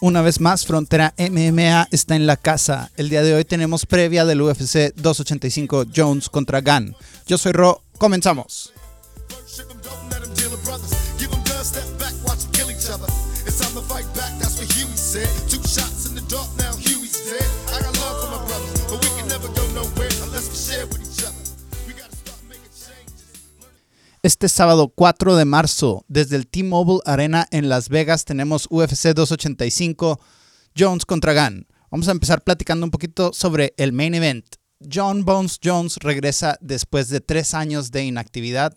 Una vez más, Frontera MMA está en la casa. El día de hoy tenemos previa del UFC 285 Jones contra Gunn. Yo soy Ro, comenzamos. Este sábado 4 de marzo, desde el T-Mobile Arena en Las Vegas, tenemos UFC 285 Jones contra Gunn. Vamos a empezar platicando un poquito sobre el main event. John Bones Jones regresa después de tres años de inactividad,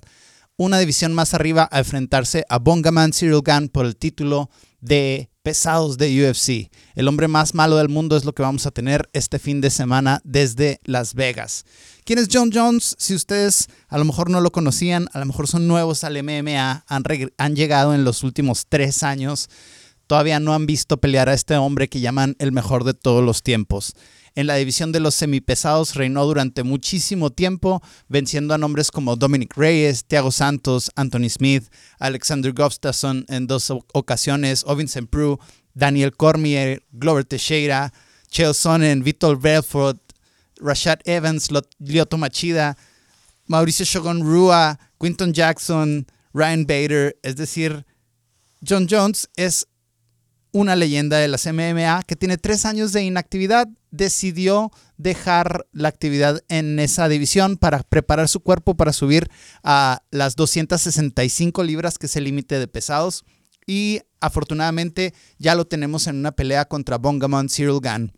una división más arriba a enfrentarse a Bongaman Cyril Gunn por el título de pesados de UFC. El hombre más malo del mundo es lo que vamos a tener este fin de semana desde Las Vegas. ¿Quién es John Jones? Si ustedes a lo mejor no lo conocían, a lo mejor son nuevos al MMA, han, han llegado en los últimos tres años, todavía no han visto pelear a este hombre que llaman el mejor de todos los tiempos. En la división de los semipesados reinó durante muchísimo tiempo, venciendo a nombres como Dominic Reyes, Thiago Santos, Anthony Smith, Alexander Gustafsson en dos ocasiones, o Vincent Prue, Daniel Cormier, Glover Teixeira, Chael Sonnen, Vitor Belfort, Rashad Evans, Lyoto Machida, Mauricio Shogun Rua, Quinton Jackson, Ryan Bader, es decir, John Jones es una leyenda de las MMA que tiene tres años de inactividad, decidió dejar la actividad en esa división para preparar su cuerpo para subir a las 265 libras, que es el límite de pesados. Y afortunadamente ya lo tenemos en una pelea contra Bongamon Cyril Gunn.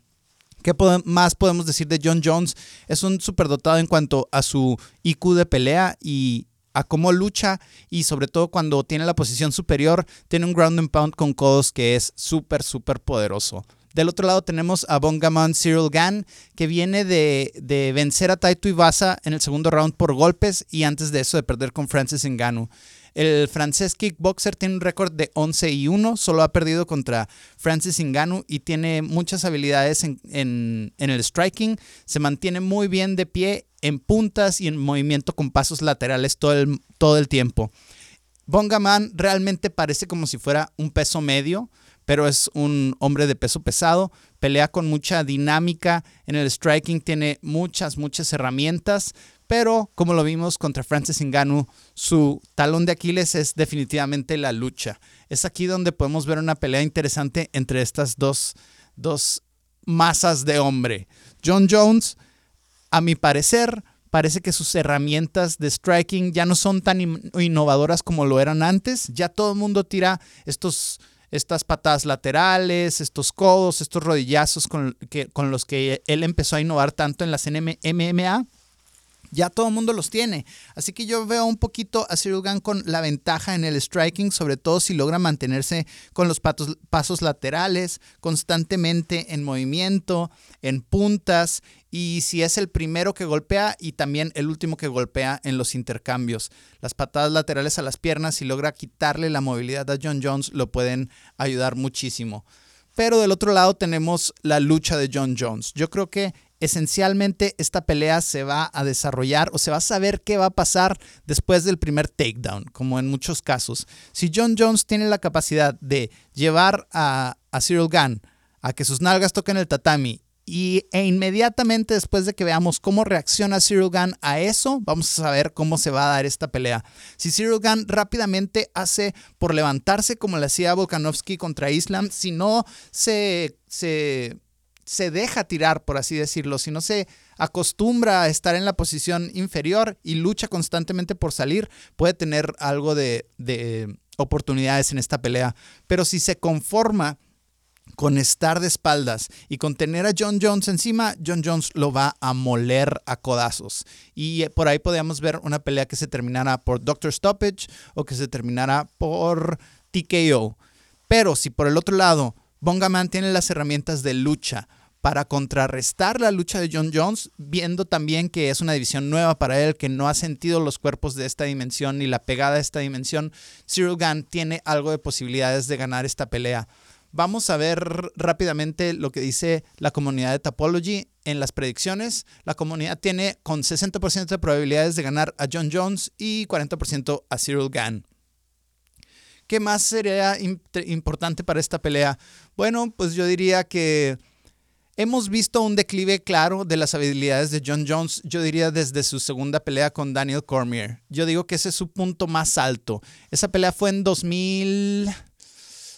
¿Qué más podemos decir de John Jones? Es un superdotado en cuanto a su IQ de pelea y a cómo lucha y sobre todo cuando tiene la posición superior, tiene un ground and pound con codos que es súper, súper poderoso. Del otro lado tenemos a Bongamon Cyril Gann, que viene de, de vencer a Taito Ibasa en el segundo round por golpes y antes de eso de perder con Francis Ngannou. El francés kickboxer tiene un récord de 11 y 1, solo ha perdido contra Francis Ngannou y tiene muchas habilidades en, en- el striking. Se mantiene muy bien de pie en puntas y en movimiento con pasos laterales todo el, todo el tiempo. Bongaman realmente parece como si fuera un peso medio, pero es un hombre de peso pesado. Pelea con mucha dinámica en el striking, tiene muchas, muchas herramientas, pero como lo vimos contra Francis Ngannou, su talón de Aquiles es definitivamente la lucha. Es aquí donde podemos ver una pelea interesante entre estas dos, dos masas de hombre. John Jones a mi parecer, parece que sus herramientas de striking ya no son tan in- innovadoras como lo eran antes. Ya todo el mundo tira estos, estas patadas laterales, estos codos, estos rodillazos con, que- con los que él empezó a innovar tanto en las MMA. Ya todo el mundo los tiene. Así que yo veo un poquito a Cyril Gane con la ventaja en el striking, sobre todo si logra mantenerse con los patos- pasos laterales, constantemente en movimiento, en puntas, y si es el primero que golpea y también el último que golpea en los intercambios. Las patadas laterales a las piernas, si logra quitarle la movilidad a John Jones, lo pueden ayudar muchísimo. Pero del otro lado tenemos la lucha de John Jones. Yo creo que esencialmente esta pelea se va a desarrollar o se va a saber qué va a pasar después del primer takedown, como en muchos casos. Si John Jones tiene la capacidad de llevar a, Cyril Gunn a que sus nalgas toquen el tatami y, e inmediatamente después de que veamos cómo reacciona Cyril Gunn a eso, vamos a saber cómo se va a dar esta pelea. Si Cyril Gunn rápidamente hace por levantarse como le hacía Volkanovski contra Islam, si no se, se, se deja tirar, por así decirlo, si no se acostumbra a estar en la posición inferior y lucha constantemente por salir, puede tener algo de, de oportunidades en esta pelea. Pero si se conforma con estar de espaldas y con tener a John Jones encima, John Jones lo va a moler a codazos. Y eh, por ahí podríamos ver una pelea que se terminara por Doctor Stoppage o que se terminara por TKO. Pero si por el otro lado Bongaman tiene las herramientas de lucha para contrarrestar la lucha de John Jones, viendo también que es una división nueva para él, que no ha sentido los cuerpos de esta dimensión ni la pegada de esta dimensión, Cyril Gunn tiene algo de posibilidades de ganar esta pelea. Vamos a ver rápidamente lo que dice la comunidad de Topology en las predicciones. La comunidad tiene con 60% de probabilidades de ganar a John Jones y 40% a Cyril Gann. ¿Qué más sería importante para esta pelea? Bueno, pues yo diría que hemos visto un declive claro de las habilidades de John Jones, yo diría desde su segunda pelea con Daniel Cormier. Yo digo que ese es su punto más alto. Esa pelea fue en 2000...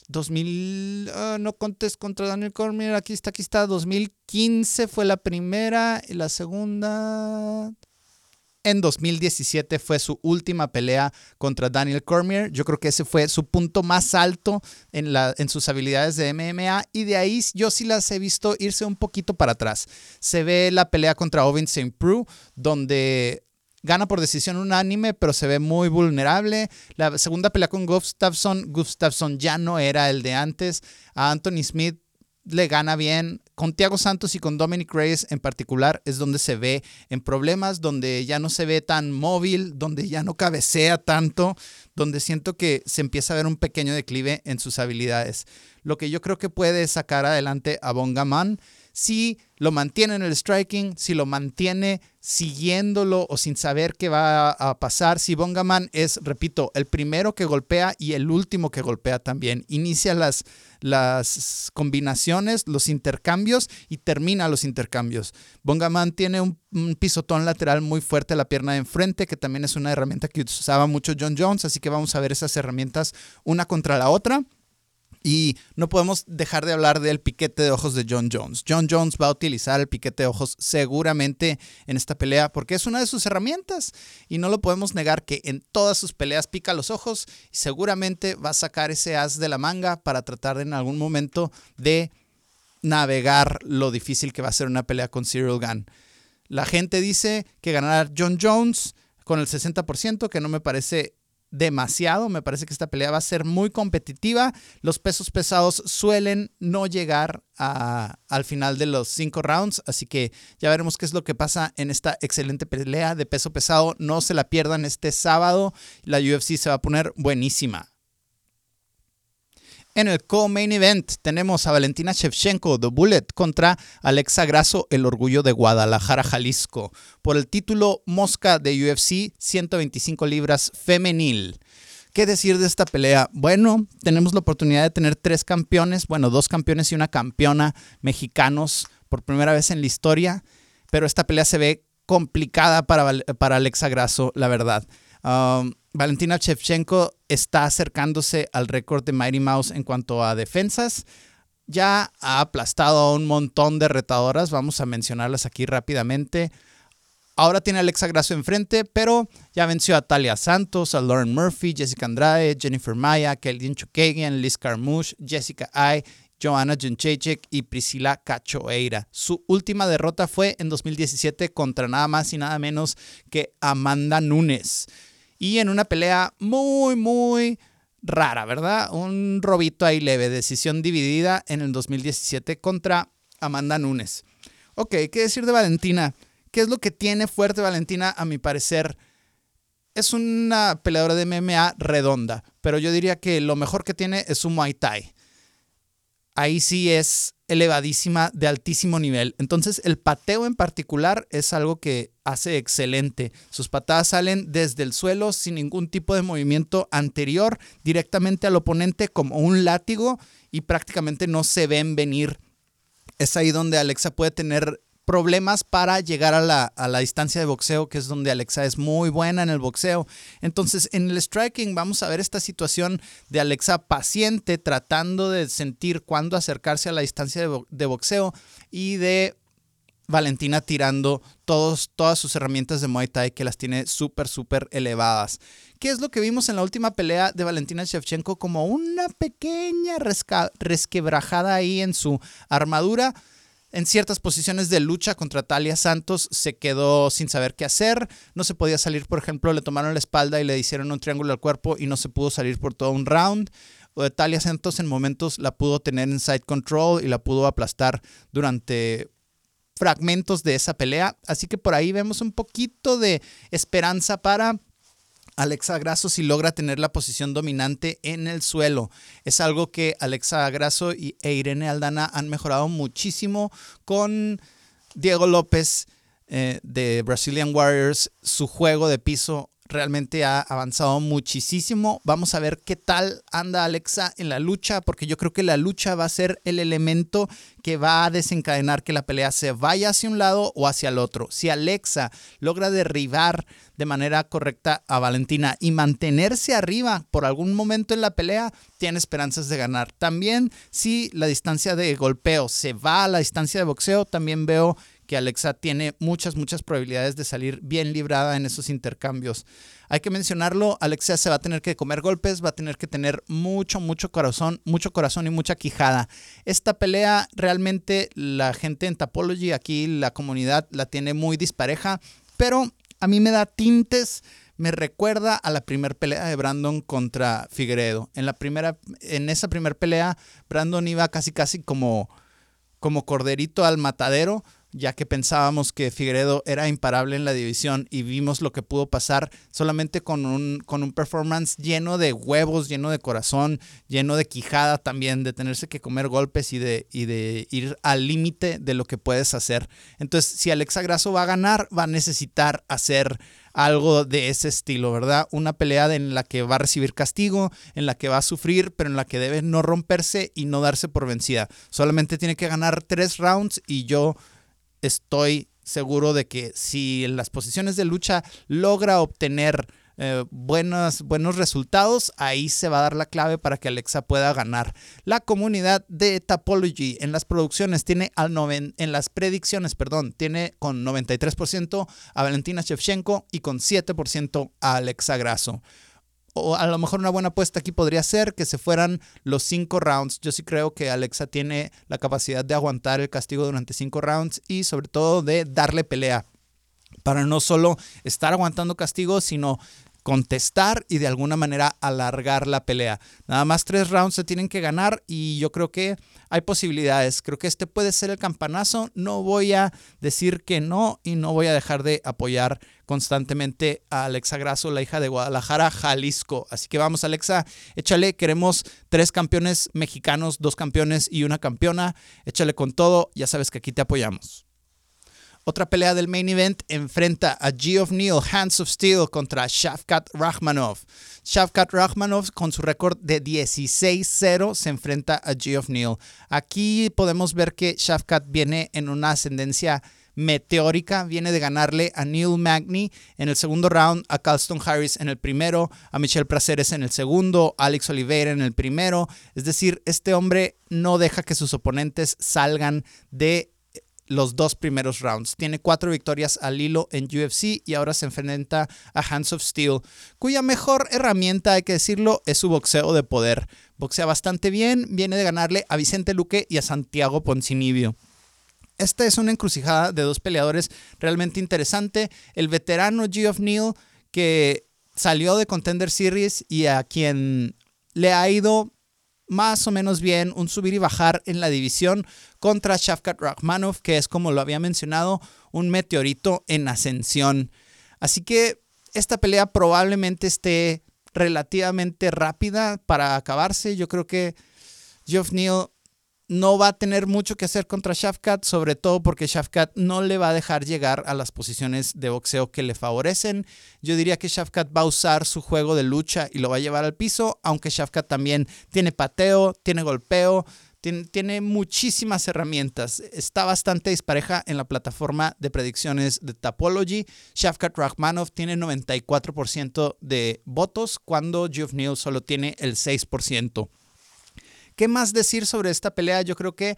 2000, ah, no contes contra Daniel Cormier, aquí está, aquí está, 2015 fue la primera y la segunda... En 2017 fue su última pelea contra Daniel Cormier. Yo creo que ese fue su punto más alto en, sus habilidades de MMA y de ahí yo sí las he visto irse un poquito para atrás. Se ve la pelea contra Ovin St. Preux, donde Gana por decisión unánime, pero se ve muy vulnerable. La segunda pelea con Gustafsson, Gustafsson ya no era el de antes. A Anthony Smith le gana bien. Con Thiago Santos y con Dominic Reyes en particular es donde se ve en problemas, donde ya no se ve tan móvil, donde ya no cabecea tanto, donde siento que se empieza a ver un pequeño declive en sus habilidades. Lo que yo creo que puede sacar adelante a Bongaman si lo mantiene en el striking, si lo mantiene siguiéndolo o sin saber qué va a pasar. Si Bongaman es, repito, el primero que golpea y el último que golpea también. Inicia las, las combinaciones, los intercambios y termina los intercambios. Bongaman tiene un, un, pisotón lateral muy fuerte a la pierna de enfrente, que también es una herramienta que usaba mucho John Jones, así que vamos a ver esas herramientas una contra la otra. Y no podemos dejar de hablar del piquete de ojos de John Jones. John Jones va a utilizar el piquete de ojos seguramente en esta pelea porque es una de sus herramientas y no lo podemos negar que en todas sus peleas pica los ojos y seguramente va a sacar ese as de la manga para tratar en algún momento de navegar lo difícil que va a ser una pelea con Cyril Gunn. La gente dice que ganará John Jones con el 60%, que no me parece demasiado. Me parece que esta pelea va a ser muy competitiva. Los pesos pesados suelen no llegar al final de los cinco rounds, así que ya veremos qué es lo que pasa en esta excelente pelea de peso pesado. No se la pierdan este sábado. La UFC se va a poner buenísima. En el co-main event tenemos a Valentina Shevchenko, The Bullet, contra Alexa Grasso, el orgullo de Guadalajara, Jalisco, por el título Mosca de UFC 125 libras femenil. ¿Qué decir de esta pelea? Bueno, tenemos la oportunidad de tener tres campeones, bueno, dos campeones y una campeona mexicanos por primera vez en la historia, pero esta pelea se ve complicada para, para Alexa Grasso, la verdad. Um, Valentina Shevchenko está acercándose al récord de Mighty Mouse en cuanto a defensas. Ya ha aplastado a un montón de retadoras, vamos a mencionarlas aquí rápidamente. Ahora tiene a Alexa Grasso enfrente, pero ya venció a Talia Santos, a Lauren Murphy, Jessica Andrade, Jennifer Maya, Kelly Chukagian, Liz Carmouche, Jessica Ai, Joanna Jędrzejczyk y Priscila Cachoeira. Su última derrota fue en 2017 contra nada más y nada menos que Amanda Nunes y en una pelea muy, muy rara, ¿verdad? Un robito ahí leve, decisión dividida en el 2017 contra Amanda Nunes. Ok, ¿qué decir de Valentina? ¿Qué es lo que tiene fuerte Valentina a mi parecer? Es una peleadora de MMA redonda, pero yo diría que lo mejor que tiene es su Muay Thai. Ahí sí es elevadísima, de altísimo nivel. Entonces el pateo en particular es algo que hace excelente. Sus patadas salen desde el suelo sin ningún tipo de movimiento anterior directamente al oponente como un látigo y prácticamente no se ven venir. Es ahí donde Alexa puede tener problemas para llegar a la, a la, distancia de boxeo, que es donde Alexa es muy buena en el boxeo. Entonces, en el striking vamos a ver esta situación de Alexa paciente, tratando de sentir cuándo acercarse a la distancia de, boxeo y de Valentina tirando todos, todas sus herramientas de Muay Thai que las tiene súper, súper elevadas. ¿Qué es lo que vimos en la última pelea de Valentina Shevchenko? Como una pequeña resquebrajada ahí en su armadura en ciertas posiciones de lucha contra Talia Santos se quedó sin saber qué hacer, no se podía salir, por ejemplo, le tomaron la espalda y le hicieron un triángulo al cuerpo y no se pudo salir por todo un round. Talia Santos en momentos la pudo tener en side control y la pudo aplastar durante fragmentos de esa pelea. Así que por ahí vemos un poquito de esperanza para Alexa Grasso si logra tener la posición dominante en el suelo. Es algo que Alexa Grasso y, e Irene Aldana han mejorado muchísimo con Diego López eh, de Brazilian Warriors. Su juego de piso realmente ha avanzado muchísimo. Vamos a ver qué tal anda Alexa en la lucha, porque yo creo que la lucha va a ser el elemento que va a desencadenar que la pelea se vaya hacia un lado o hacia el otro. Si Alexa logra derribar de manera correcta a Valentina y mantenerse arriba por algún momento en la pelea, tiene esperanzas de ganar. También si la distancia de golpeo se va a la distancia de boxeo, también veo que Alexa tiene muchas, muchas probabilidades de salir bien librada en esos intercambios. Hay que mencionarlo, Alexa se va a tener que comer golpes, va a tener que tener mucho, mucho corazón, mucho corazón y mucha quijada. Esta pelea realmente la gente en Tapology, aquí la comunidad la tiene muy dispareja, pero a mí me da tintes me recuerda a la primera pelea de Brandon contra Figueredo. En, la primera, en esa primera pelea, Brandon iba casi casi como, como corderito al matadero, ya que pensábamos que Figueredo era imparable en la división y vimos lo que pudo pasar solamente con un, con un performance lleno de huevos, lleno de corazón, lleno de quijada también, de tenerse que comer golpes y de, y de ir al límite de lo que puedes hacer. Entonces, si Alexa Grasso va a ganar, va a necesitar hacer algo de ese estilo, ¿verdad? Una pelea en la que va a recibir castigo, en la que va a sufrir, pero en la que debe no romperse y no darse por vencida. Solamente tiene que ganar tres rounds y yo estoy seguro de que si en las posiciones de lucha logra obtener eh, buenos, buenos resultados, ahí se va a dar la clave para que Alexa pueda ganar. La comunidad de Tapology en las producciones tiene al en las predicciones, perdón, tiene con 93% a Valentina Shevchenko y con 7% a Alexa Grasso o a lo mejor una buena apuesta aquí podría ser que se fueran los cinco rounds. Yo sí creo que Alexa tiene la capacidad de aguantar el castigo durante cinco rounds y sobre todo de darle pelea para no solo estar aguantando castigo, sino contestar y de alguna manera alargar la pelea. Nada más tres rounds se tienen que ganar y yo creo que hay posibilidades. Creo que este puede ser el campanazo. No voy a decir que no y no voy a dejar de apoyar constantemente a Alexa Grasso, la hija de Guadalajara, Jalisco. Así que vamos, Alexa, échale. Queremos tres campeones mexicanos, dos campeones y una campeona. Échale con todo. Ya sabes que aquí te apoyamos. Otra pelea del main event enfrenta a Geoff Neal, Hands of Steel, contra Shavkat Rachmanov. Shavkat Rachmanov, con su récord de 16-0, se enfrenta a Geoff Neal. Aquí podemos ver que Shavkat viene en una ascendencia meteórica. Viene de ganarle a Neil Magny en el segundo round, a Carlston Harris en el primero, a Michelle Praceres en el segundo, a Alex Oliveira en el primero. Es decir, este hombre no deja que sus oponentes salgan de los dos primeros rounds. Tiene cuatro victorias al hilo en UFC y ahora se enfrenta a Hands of Steel, cuya mejor herramienta, hay que decirlo, es su boxeo de poder. Boxea bastante bien, viene de ganarle a Vicente Luque y a Santiago Poncinibio. Esta es una encrucijada de dos peleadores realmente interesante. El veterano Geoff Neal, que salió de Contender Series y a quien le ha ido más o menos bien, un subir y bajar en la división contra Shavkat Rakhmanov, que es como lo había mencionado, un meteorito en ascensión. Así que esta pelea probablemente esté relativamente rápida para acabarse. Yo creo que Geoff Neal no va a tener mucho que hacer contra Shafkat, sobre todo porque Shafkat no le va a dejar llegar a las posiciones de boxeo que le favorecen. Yo diría que Shafkat va a usar su juego de lucha y lo va a llevar al piso, aunque Shafkat también tiene pateo, tiene golpeo, tiene, muchísimas herramientas. Está bastante dispareja en la plataforma de predicciones de Tapology. Shafkat Rachmanov tiene 94% de votos, cuando Geoff Neal solo tiene el 6%. ¿Qué más decir sobre esta pelea? Yo creo que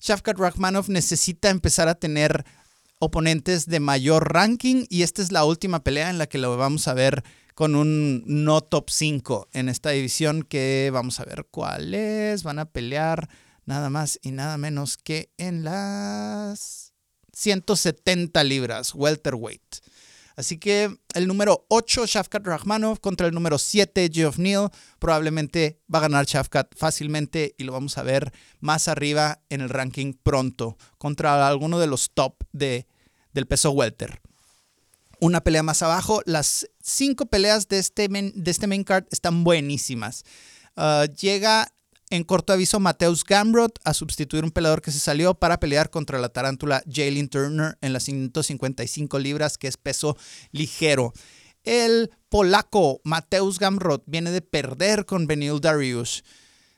Shavkat Rachmanov necesita empezar a tener oponentes de mayor ranking y esta es la última pelea en la que lo vamos a ver con un no top 5 en esta división que vamos a ver cuál es. Van a pelear nada más y nada menos que en las 170 libras welterweight. Así que el número 8, Shafkat Rahmanov, contra el número 7, Geoff Neal. Probablemente va a ganar Shafkat fácilmente y lo vamos a ver más arriba en el ranking pronto, contra alguno de los top de, del peso welter. una pelea más abajo. Las cinco peleas de este main, de este main card están buenísimas. Uh, llega en corto aviso Mateus Gamrot a sustituir un peleador que se salió para pelear contra la tarántula Jalen Turner en las 155 libras, que es peso ligero. El polaco Mateusz Gamrot viene de perder con Benil Darius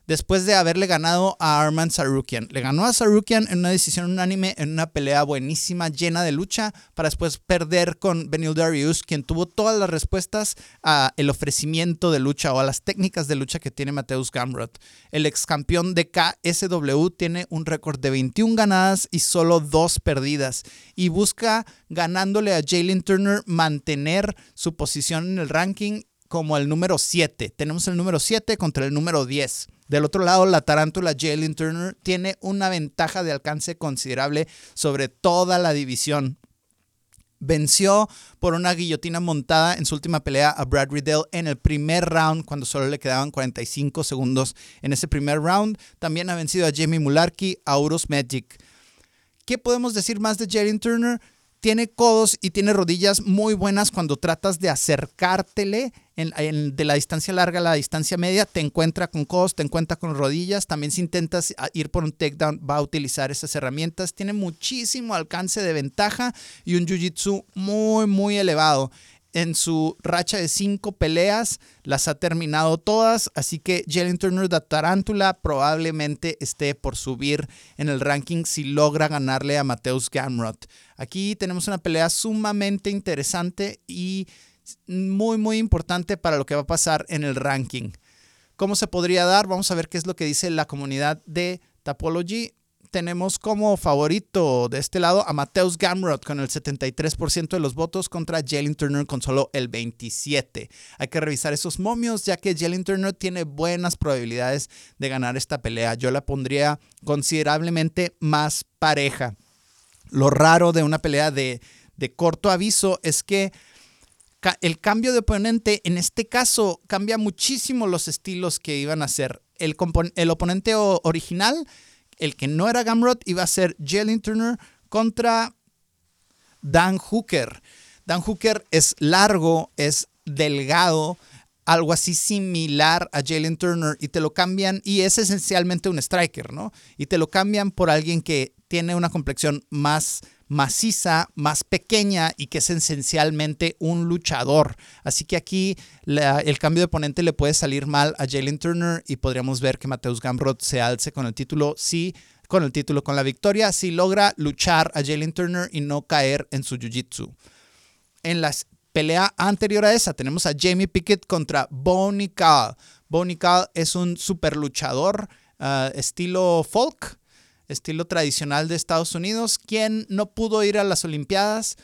después de haberle ganado a Arman Sarukian. Le ganó a Sarukian en una decisión unánime en una pelea buenísima, llena de lucha, para después perder con Benil Darius, quien tuvo todas las respuestas a el ofrecimiento de lucha o a las técnicas de lucha que tiene Mateus Gamrot. El ex campeón de KSW tiene un récord de 21 ganadas y solo 2 perdidas y busca ganándole a Jalen Turner mantener su posición en el ranking como el número 7. Tenemos el número 7 contra el número 10. Del otro lado, la tarántula Jalen Turner tiene una ventaja de alcance considerable sobre toda la división. Venció por una guillotina montada en su última pelea a Brad Riddell en el primer round, cuando solo le quedaban 45 segundos en ese primer round. También ha vencido a Jamie Mularkey, a Auros Magic. ¿Qué podemos decir más de Jalen Turner? Tiene codos y tiene rodillas muy buenas cuando tratas de acercártele de la distancia larga a la distancia media, te encuentra con codos, te encuentra con rodillas. También si intentas ir por un takedown, va a utilizar esas herramientas. Tiene muchísimo alcance de ventaja y un jiu-jitsu muy, muy elevado en su racha de cinco peleas, las ha terminado todas, así que Jalen Turner de Tarántula probablemente esté por subir en el ranking si logra ganarle a Mateus Gamrot. Aquí tenemos una pelea sumamente interesante y muy muy importante para lo que va a pasar en el ranking. ¿Cómo se podría dar? Vamos a ver qué es lo que dice la comunidad de Tapology tenemos como favorito de este lado a Mateus Gamrot con el 73% de los votos contra Jalen Turner con solo el 27%. Hay que revisar esos momios ya que Jalen Turner tiene buenas probabilidades de ganar esta pelea. Yo la pondría considerablemente más pareja. Lo raro de una pelea de, de corto aviso es que el cambio de oponente en este caso cambia muchísimo los estilos que iban a. El, el oponente original el que no era Gamrot iba a ser Jalen Turner contra Dan Hooker. Dan Hooker es largo, es delgado, algo así similar a Jalen Turner y te lo cambian y es esencialmente un striker, ¿no? Y te lo cambian por alguien que tiene una complexión más maciza, más pequeña y que es esencialmente un luchador. Así que aquí el cambio de oponente le puede salir mal a Jalen Turner y podríamos ver que Mateus Gamrot se alce con el título si con el título, con la victoria, si logra luchar a Jalen Turner y no caer en su jiu-jitsu. En la pelea anterior a esa tenemos a Jamie Pickett contra Bonnie Cal. Bonnie Cal es un super luchador ah, estilo folk, estilo tradicional de Estados Unidos, quien no pudo ir a las Olimpiadas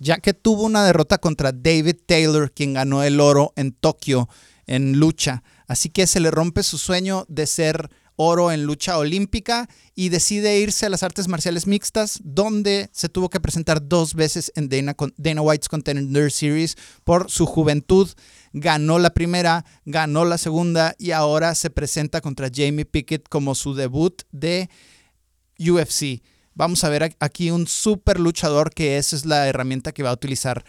ya que tuvo una derrota contra David Taylor, quien ganó el oro en Tokio en lucha. Así que se le rompe su sueño de ser oro en lucha olímpica y decide irse a las artes marciales mixtas, donde se tuvo que presentar dos veces en Dana, White's Contender Series por su juventud. Ganó la primera, ganó la segunda y ahora se presenta contra Jamie Pickett como su debut de UFC. Vamos a ver aquí un super luchador que esa es la herramienta que va a utilizar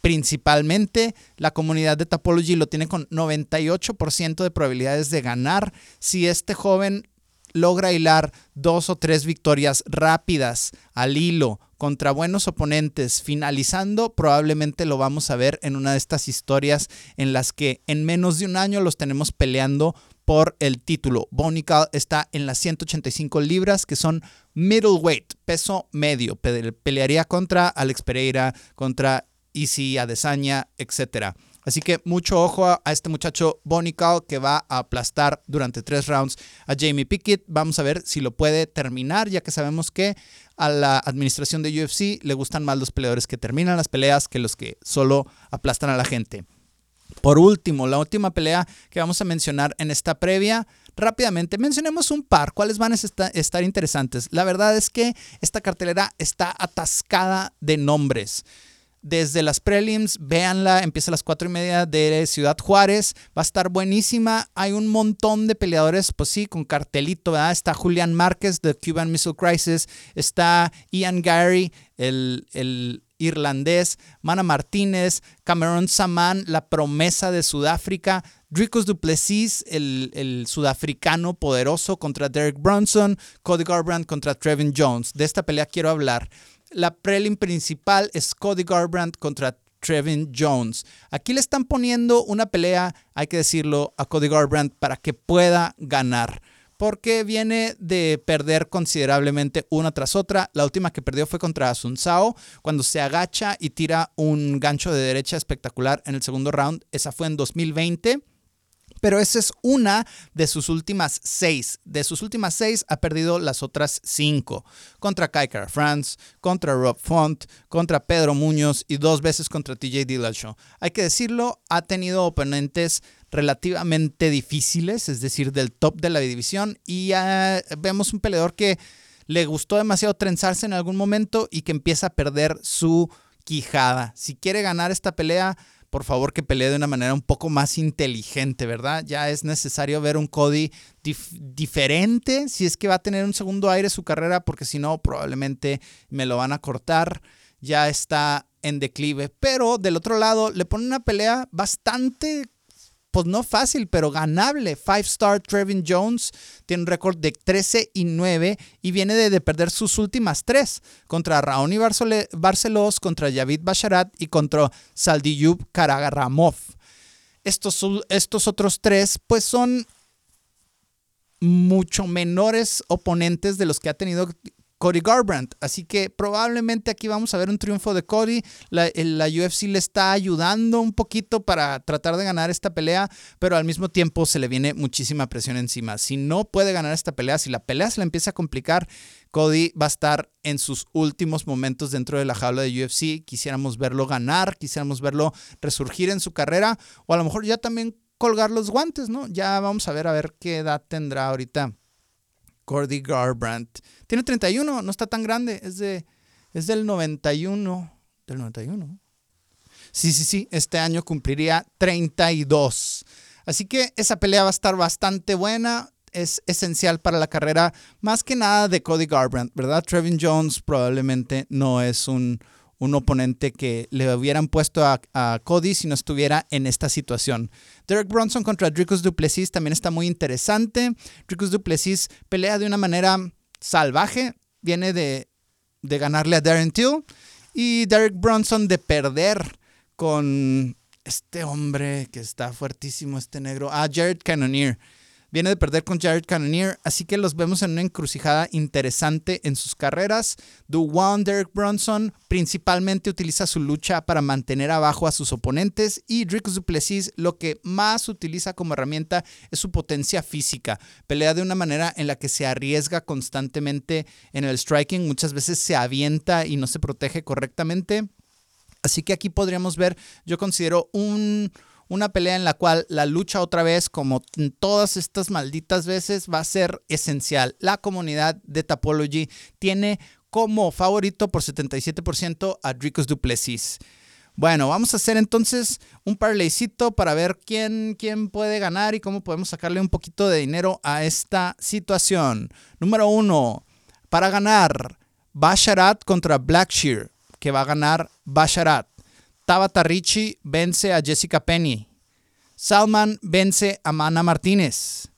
principalmente. La comunidad de Tapology lo tiene con 98% de probabilidades de ganar. Si este joven logra hilar dos o tres victorias rápidas al hilo contra buenos oponentes, finalizando, probablemente lo vamos a ver en una de estas historias en las que en menos de un año los tenemos peleando por el título. Bonical está en las 185 libras, que son middleweight, peso medio. Pelearía contra Alex Pereira, contra Easy Adesanya, etc. Así que mucho ojo a, este muchacho Bonical que va a aplastar durante tres rounds a Jamie Pickett. Vamos a ver si lo puede terminar, ya que sabemos que a la administración de UFC le gustan más los peleadores que terminan las peleas que los que solo aplastan a la gente. Por último, la última pelea que vamos a mencionar en esta previa, rápidamente mencionemos un par, cuáles van a estar interesantes. La verdad es que esta cartelera está atascada de nombres desde las prelims, véanla, empieza a las 4 y media de Ciudad Juárez, va a estar buenísima, hay un montón de peleadores, pues sí, con cartelito, ¿verdad? Está Julián Márquez de Cuban Missile Crisis, está Ian Gary, el, irlandés, Mana Martínez, Cameron Saman, la promesa de Sudáfrica, Dricus Duplessis, el, el, sudafricano poderoso contra Derek Brunson, Cody Garbrandt contra Trevin Jones. De esta pelea quiero hablar. La prelim principal es Cody Garbrandt contra Trevin Jones. Aquí le están poniendo una pelea, hay que decirlo, a Cody Garbrandt para que pueda ganar porque viene de perder considerablemente una tras otra. La última que perdió fue contra Sun Sao, cuando se agacha y tira un gancho de derecha espectacular en el segundo round. Esa fue en 2020 pero esa es una de sus últimas seis. De sus últimas seis ha perdido las otras cinco. Contra Kaikara France, contra Rob Font, contra Pedro Muñoz y dos veces contra TJ Dillashaw. Hay que decirlo, ha tenido oponentes relativamente difíciles, es decir, del top de la división y vemos un peleador que le gustó demasiado trenzarse en algún momento y que empieza a perder su quijada. Si quiere ganar esta pelea, por favor que pelee de una manera un poco más inteligente, ¿verdad? Ya es necesario ver un Cody diferente si es que va a tener un segundo aire su carrera, porque si no, probablemente me lo van a cortar. Ya está en declive. Pero del otro lado, le pone una pelea bastante pues no fácil, pero ganable. Five Star Trevin Jones tiene un récord de 13 y 9 y viene de, perder sus últimas tres contra Raoni Barcelos, contra Yavid Basharat y contra Saldiyub Karagaramov. Estos, estos otros tres, pues son mucho menores oponentes de los que ha tenido Cody Garbrandt. Así que probablemente aquí vamos a ver un triunfo de Cody. La, UFC le está ayudando un poquito para tratar de ganar esta pelea, pero al mismo tiempo se le viene muchísima presión encima. Si no puede ganar esta pelea, si la pelea se le empieza a complicar, Cody va a estar en sus últimos momentos dentro de la jaula de UFC. Quisiéramos verlo ganar, quisiéramos verlo resurgir en su carrera, o a lo mejor ya también colgar los guantes, ¿no? Ya vamos a ver a ver qué edad tendrá ahorita Cody Garbrandt. Tiene 31, no está tan grande, es, de, es del 91. Del 91. Sí, sí, sí, este año cumpliría 32. Así que esa pelea va a estar bastante buena. Es esencial para la carrera, más que nada de Cody Garbrandt, ¿verdad? Trevin Jones probablemente no es un, un oponente que le hubieran puesto a, Cody si no estuviera en esta situación. Derek Bronson contra Dricus Duplessis también está muy interesante. Dricus Duplessis pelea de una manera salvaje, viene de, de ganarle a Darren Till y Derek Bronson de perder con este hombre que está fuertísimo, este negro, a Jared Cannonier. Viene de perder con Jared Cannonier, así que los vemos en una encrucijada interesante en sus carreras. Duwan Derek Bronson principalmente utiliza su lucha para mantener abajo a sus oponentes y Dricus Duplessis lo que más utiliza como herramienta es su potencia física. Pelea de una manera en la que se arriesga constantemente en el striking, muchas veces se avienta y no se protege correctamente. Así que aquí podríamos ver, yo considero un una pelea en la cual la lucha otra vez, como todas estas malditas veces, va a ser esencial. La comunidad de Tapology tiene como favorito por 77% a Dricus Duplessis. Bueno, vamos a hacer entonces un parleycito para ver quién, quién puede ganar y cómo podemos sacarle un poquito de dinero a esta situación. Número uno, para ganar, Basharat contra Blackshear, que va a ganar Basharat. Tabata Ricci vence a Jessica Penny. Salman vence a Mana Martínez.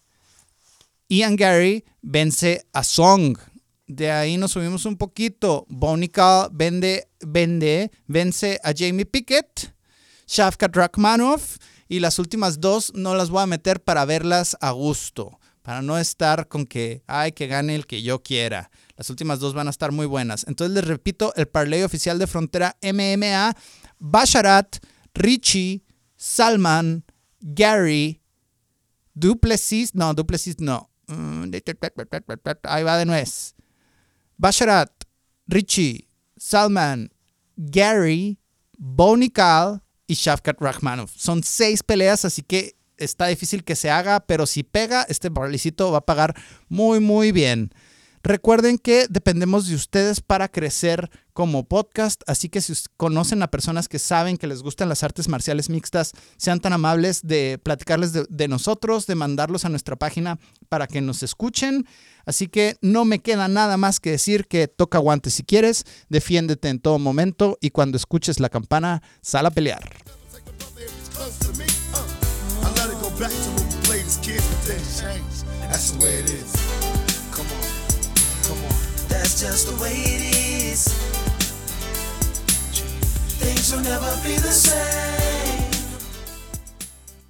Ian Gary vence a Song. De ahí nos subimos un poquito. Bonica vende, vende, vence a Jamie Pickett. Shafkat Rakhmanov. Y las últimas dos no las voy a meter para verlas a gusto. Para no estar con que, ay, que gane el que yo quiera. Las últimas dos van a estar muy buenas. Entonces les repito, el parlay oficial de Frontera MMA Basharat, Richie, Salman, Gary, Duplessis, no, Duplessis no. Mm, ahí va de nuez. Basharat, Richie, Salman, Gary, Bonikal y Shafkat Rahmanov. Son seis peleas, así que está difícil que se haga, pero si pega, este parlicito va a pagar muy, muy bien. Recuerden que dependemos de ustedes para crecer como podcast, así que si conocen a personas que saben que les gustan las artes marciales mixtas, sean tan amables de platicarles de, nosotros, de mandarlos a nuestra página para que nos escuchen. Así que no me queda nada más que decir que toca guantes si quieres, defiéndete en todo momento y cuando escuches la campana, sal a pelear. That's the way it is. Just the way it is. Things will never be the same.